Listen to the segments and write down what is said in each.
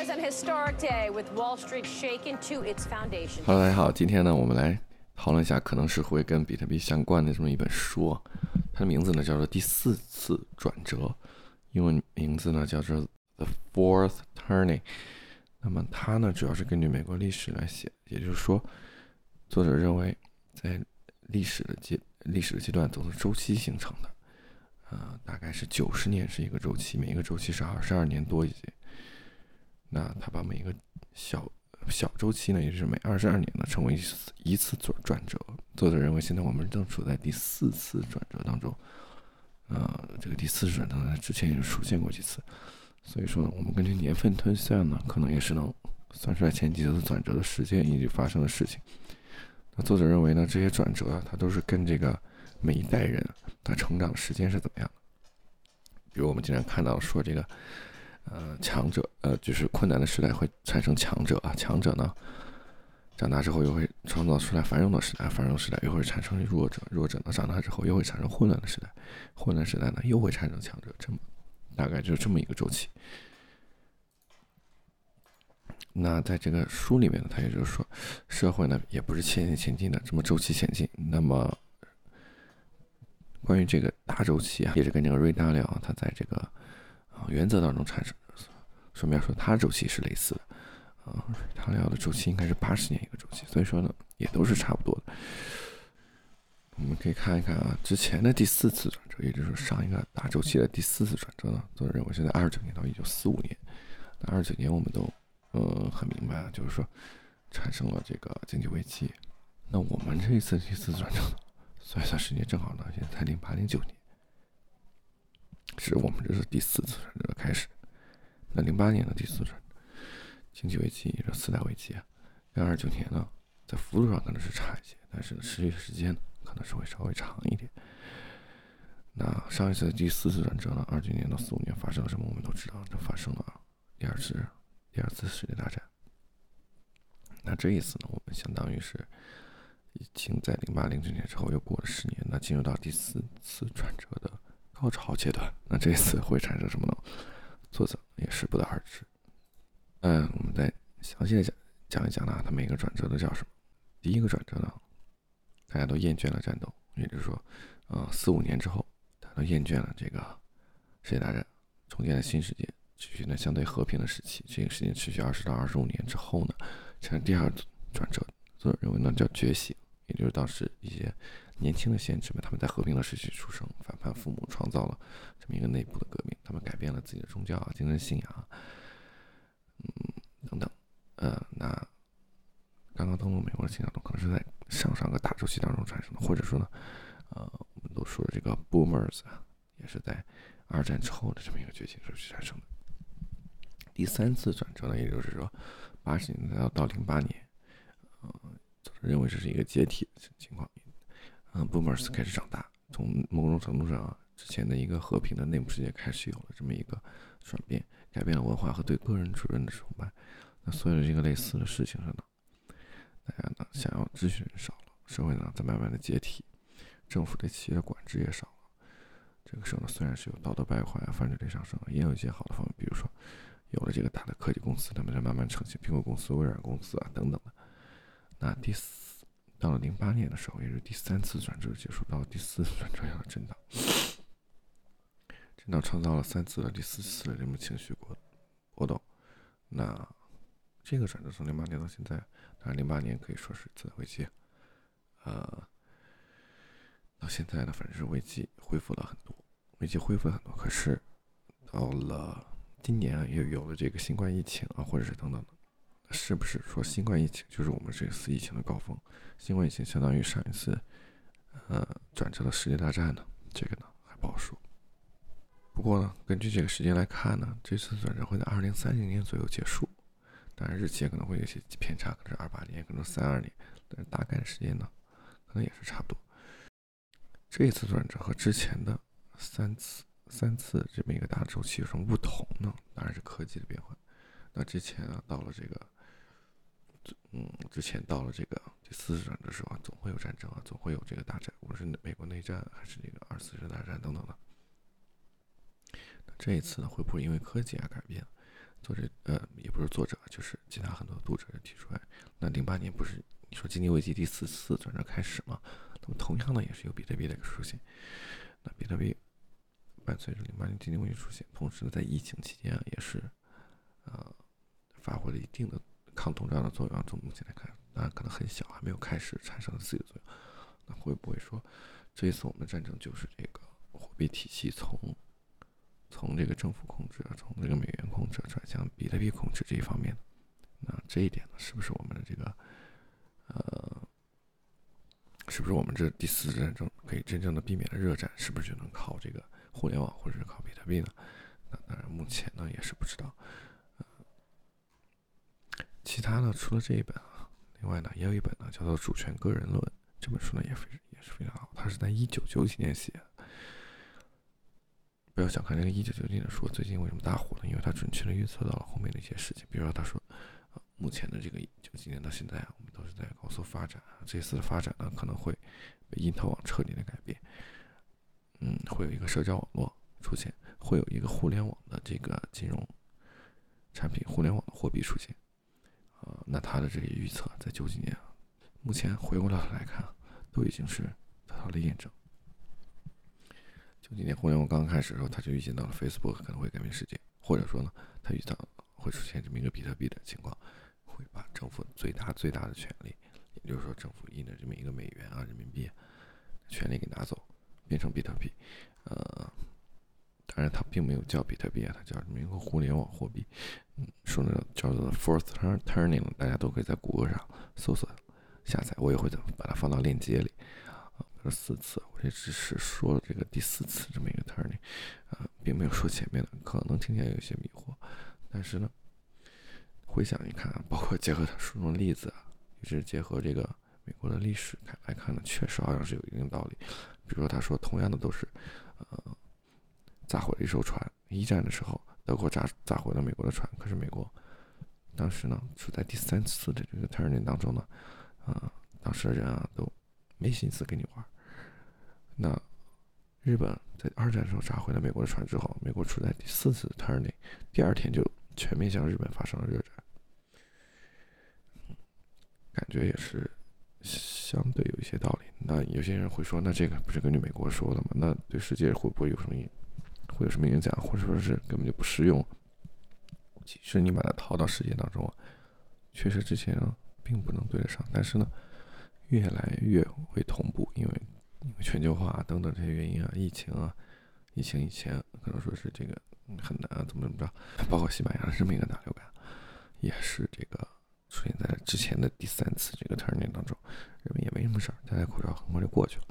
is an Hello，大家好，今天呢，我们来讨论一下可能是会跟比特币相关的这么一本书，它的名字呢叫做《第四次转折》，英文名字呢叫做《The Fourth Turning》。那么它呢主要是根据美国历史来写，也就是说，作者认为在历史的阶历史的阶段都是周期形成的，呃，大概是九十年是一个周期，每一个周期是二十二年多一些。那他把每一个小小周期呢，也就是每二十二年呢，称为一次一次转转折。作者认为，现在我们正处在第四次转折当中。呃，这个第四次转折呢，之前也出现过几次，所以说呢，我们根据年份推算呢，可能也是能算出来前几次转折的时间以及发生的事情。那作者认为呢，这些转折啊，它都是跟这个每一代人他成长的时间是怎么样的。比如我们经常看到说这个。呃，强者，呃，就是困难的时代会产生强者啊，强者呢，长大之后又会创造出来繁荣的时代，繁荣时代又会产生弱者，弱者呢，长大之后又会产生混乱的时代，混乱时代呢，又会产生强者，这么大概就是这么一个周期。那在这个书里面呢，他也就是说，社会呢也不是前前进的这么周期前进。那么，关于这个大周期啊，也是跟这个瑞达聊，他在这个。原则当中产生，顺便说它周期是类似的，啊，它聊的周期应该是八十年一个周期，所以说呢，也都是差不多的。我们可以看一看啊，之前的第四次转折，也就是上一个大周期的第四次转折呢，作者认为是在二十九年到一九四五年。那二十九年我们都呃很明白啊，就是说产生了这个经济危机。那我们这一次第四次转折，算一算时间正好呢，现在零八零九年。是我们这是第四次转折开始，那零八年的第四次，经济危机也是四大危机啊。跟二九年呢，在幅度上可能是差一些，但是持续时间可能是会稍微长一点。那上一次的第四次转折呢，二九年到四五年发生了什么？我们都知道，这发生了第二次第二次世界大战。那这一次呢，我们相当于是已经在零八零九年之后又过了十年，那进入到第四次转折的。高潮阶段，那这次会产生什么呢？作者也是不得而知。嗯，我们再详细的讲讲一讲呢，它每个转折都叫什么？第一个转折呢，大家都厌倦了战斗，也就是说，呃，四五年之后，大家都厌倦了这个世界大战，重建了新世界，持续呢相对和平的时期。这个时间持续二十到二十五年之后呢，产生第二转折，作者认为呢叫觉醒，也就是当时一些。年轻的先知们，他们在和平的时期出生，反叛父母，创造了这么一个内部的革命。他们改变了自己的宗教啊、精神信仰，嗯，等等。呃，那刚刚登陆美国的新教徒可能是在上上个大周期当中产生的，或者说呢，呃，我们都说的这个 Boomers 啊，也是在二战之后的这么一个觉醒时期产生的。第三次转折呢，也就是说八十年代到到零八年，呃，认为这是一个解体的情况。嗯，Boomers 开始长大，从某种程度上啊，之前的一个和平的内部世界开始有了这么一个转变，改变了文化和对个人主人的崇拜。那所有的这个类似的事情上呢，大家呢想要咨询人少了，社会呢在慢慢的解体，政府对企业的管制也少了。这个时候呢，虽然是有道德败坏啊，犯罪率上升，也有一些好的方面，比如说有了这个大的科技公司，他们在慢慢成型，苹果公司、微软公司啊等等的。那第四。到了零八年的时候，也是第三次转折结束，到了第四次转折样的震荡，震荡创造了三次的第四次的这种情绪波波动。那这个转折从零八年到现在，当然零八年可以说是次贷危机，呃，到现在呢，反正是危机恢复了很多，危机恢复了很多。可是到了今年啊，又有了这个新冠疫情啊，或者是等等的。是不是说新冠疫情就是我们这次疫情的高峰？新冠疫情相当于上一次，呃，转折的世界大战呢？这个呢还不好说。不过呢，根据这个时间来看呢，这次转折会在二零三零年左右结束。当然日期可能会有些偏差，可能是二八年，可能三二年，但是大概的时间呢，可能也是差不多。这一次转折和之前的三次、三次这么一个大周期有什么不同呢？当然是科技的变化。那之前啊，到了这个。嗯，之前到了这个第四次转折的时候啊，总会有战争啊，总会有这个大战，无论是美国内战还是这个二次世界大战等等的。那这一次呢，会不会因为科技而改变？作者呃也不是作者，就是其他很多读者提出来。那零八年不是你说经济危机第四次转折开始吗？那么同样呢也是有比特币的一个出现。那比特币伴随着零八年经济危机出现，同时呢在疫情期间啊也是呃发挥了一定的抗通胀的作用。从目前来看，当然可能很小，还没有开始产生自己的作用。那会不会说这一次我们的战争就是这个货币体系从？从这个政府控制，从这个美元控制转向比特币控制这一方面，那这一点呢，是不是我们的这个，呃，是不是我们这第四次战争可以真正的避免了热战？是不是就能靠这个互联网或者是靠比特币呢？那当然，目前呢也是不知道。其他呢，除了这一本啊，另外呢也有一本呢，叫做《主权个人论》这本书呢，也非也是非常好，它是在一九九几年写。的。不要小看这个一九九几年的书，最近为什么大火呢？因为它准确的预测到了后面的一些事情。比如说，他说，目前的这个九几年到现在啊，我们都是在高速发展。这次的发展呢，可能会被因特网彻底的改变。嗯，会有一个社交网络出现，会有一个互联网的这个金融产品、互联网的货币出现。啊，那他的这个预测在九几年，目前回过头来看，都已经是得到了验证。九几年互联网刚开始的时候，他就预见到了 Facebook 可能会改变世界，或者说呢，他预测会出现这么一个比特币的情况，会把政府最大最大的权利，也就是说政府印的这么一个美元啊、人民币权利给拿走，变成比特币。呃，当然它并没有叫比特币啊，他叫这么一个互联网货币。嗯，说呢叫做 Fourth Turning，大家都可以在谷歌上搜索下载，我也会把它放到链接里。啊四次，我也只是说了这个第四次这么一个 turning，啊，并没有说前面的，可能听起来有些迷惑，但是呢，回想一看，包括结合他书中的例子啊，也是结合这个美国的历史看来看呢，确实好像是有一定道理。比如说他说，同样的都是，呃，炸毁了一艘船，一战的时候德国炸炸毁了美国的船，可是美国当时呢处在第三次的这个 turning 当中呢，啊，当时的人啊都没心思跟你玩。那日本在二战时候炸毁了美国的船之后，美国处在第四次 turning，第二天就全面向日本发生了热战，感觉也是相对有一些道理。那有些人会说，那这个不是根据美国说的吗？那对世界会不会有什么，会有什么影响，或者说是根本就不适用？其实你把它套到世界当中，确实之前并不能对得上，但是呢，越来越会同步，因为。因为全球化等等这些原因啊，疫情啊，疫情以前可能说是这个很难怎么怎么着，包括西班牙的这么一个大流感，也是这个出现在之前的第三次这个 turn 那当中，人们也没什么事儿，戴戴口罩很快就过去了。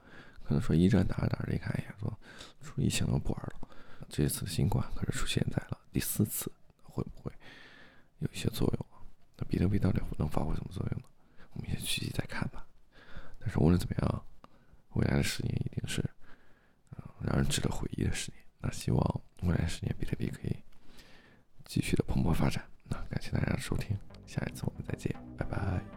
可能说一战打着打着一看，哎呀，说出疫情了不玩了。这次新冠可是出现在了第四次，会不会有一些作用？那比特币到底能发挥什么作用呢？我们先续集再看吧。但是无论怎么样，未来的十年一定是让人值得回忆的十年。那希望未来十年比特币可以继续的蓬勃发展。那感谢大家的收听，下一次我们再见，拜拜。